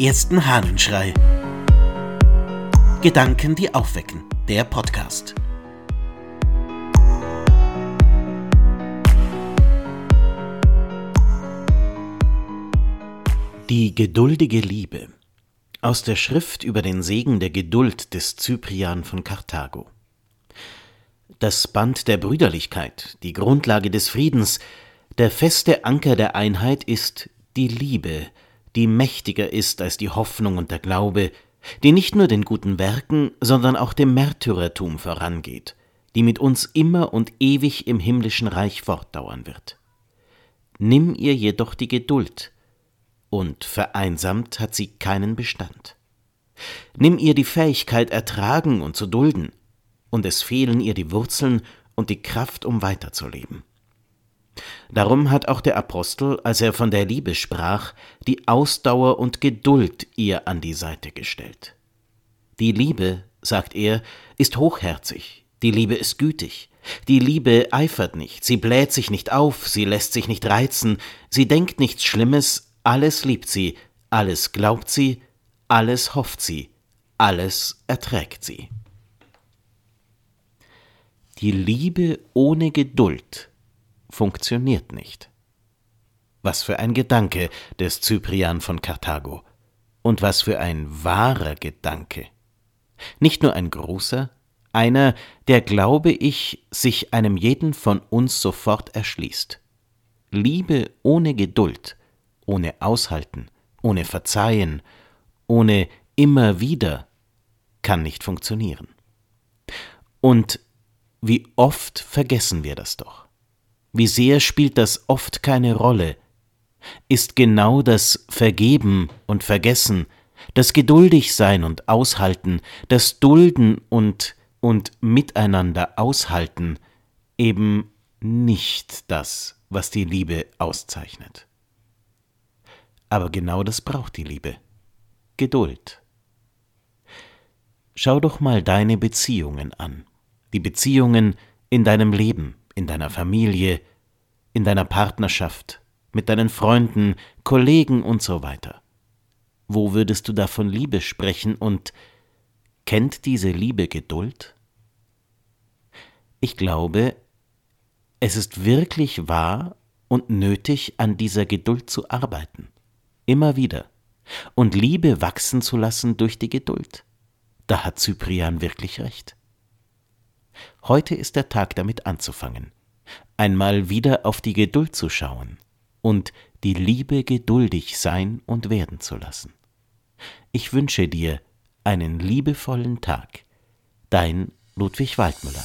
ersten Hahnenschrei. Gedanken, die aufwecken. Der Podcast. Die geduldige Liebe aus der Schrift über den Segen der Geduld des Cyprian von Karthago. Das Band der Brüderlichkeit, die Grundlage des Friedens, der feste Anker der Einheit ist die Liebe, die mächtiger ist als die Hoffnung und der Glaube, die nicht nur den guten Werken, sondern auch dem Märtyrertum vorangeht, die mit uns immer und ewig im himmlischen Reich fortdauern wird. Nimm ihr jedoch die Geduld, und vereinsamt hat sie keinen Bestand. Nimm ihr die Fähigkeit ertragen und zu dulden, und es fehlen ihr die Wurzeln und die Kraft, um weiterzuleben. Darum hat auch der Apostel, als er von der Liebe sprach, die Ausdauer und Geduld ihr an die Seite gestellt. Die Liebe, sagt er, ist hochherzig, die Liebe ist gütig, die Liebe eifert nicht, sie bläht sich nicht auf, sie lässt sich nicht reizen, sie denkt nichts Schlimmes, alles liebt sie, alles glaubt sie, alles hofft sie, alles erträgt sie. Die Liebe ohne Geduld funktioniert nicht. Was für ein Gedanke des Cyprian von Karthago. Und was für ein wahrer Gedanke. Nicht nur ein großer, einer, der, glaube ich, sich einem jeden von uns sofort erschließt. Liebe ohne Geduld, ohne Aushalten, ohne Verzeihen, ohne immer wieder kann nicht funktionieren. Und wie oft vergessen wir das doch. Wie sehr spielt das oft keine Rolle, ist genau das Vergeben und Vergessen, das Geduldigsein und Aushalten, das Dulden und, und Miteinander aushalten eben nicht das, was die Liebe auszeichnet. Aber genau das braucht die Liebe. Geduld. Schau doch mal deine Beziehungen an, die Beziehungen in deinem Leben, in deiner Familie, in deiner Partnerschaft, mit deinen Freunden, Kollegen und so weiter. Wo würdest du da von Liebe sprechen und kennt diese Liebe Geduld? Ich glaube, es ist wirklich wahr und nötig, an dieser Geduld zu arbeiten. Immer wieder. Und Liebe wachsen zu lassen durch die Geduld. Da hat Cyprian wirklich recht. Heute ist der Tag damit anzufangen, einmal wieder auf die Geduld zu schauen und die Liebe geduldig sein und werden zu lassen. Ich wünsche dir einen liebevollen Tag. Dein Ludwig Waldmüller.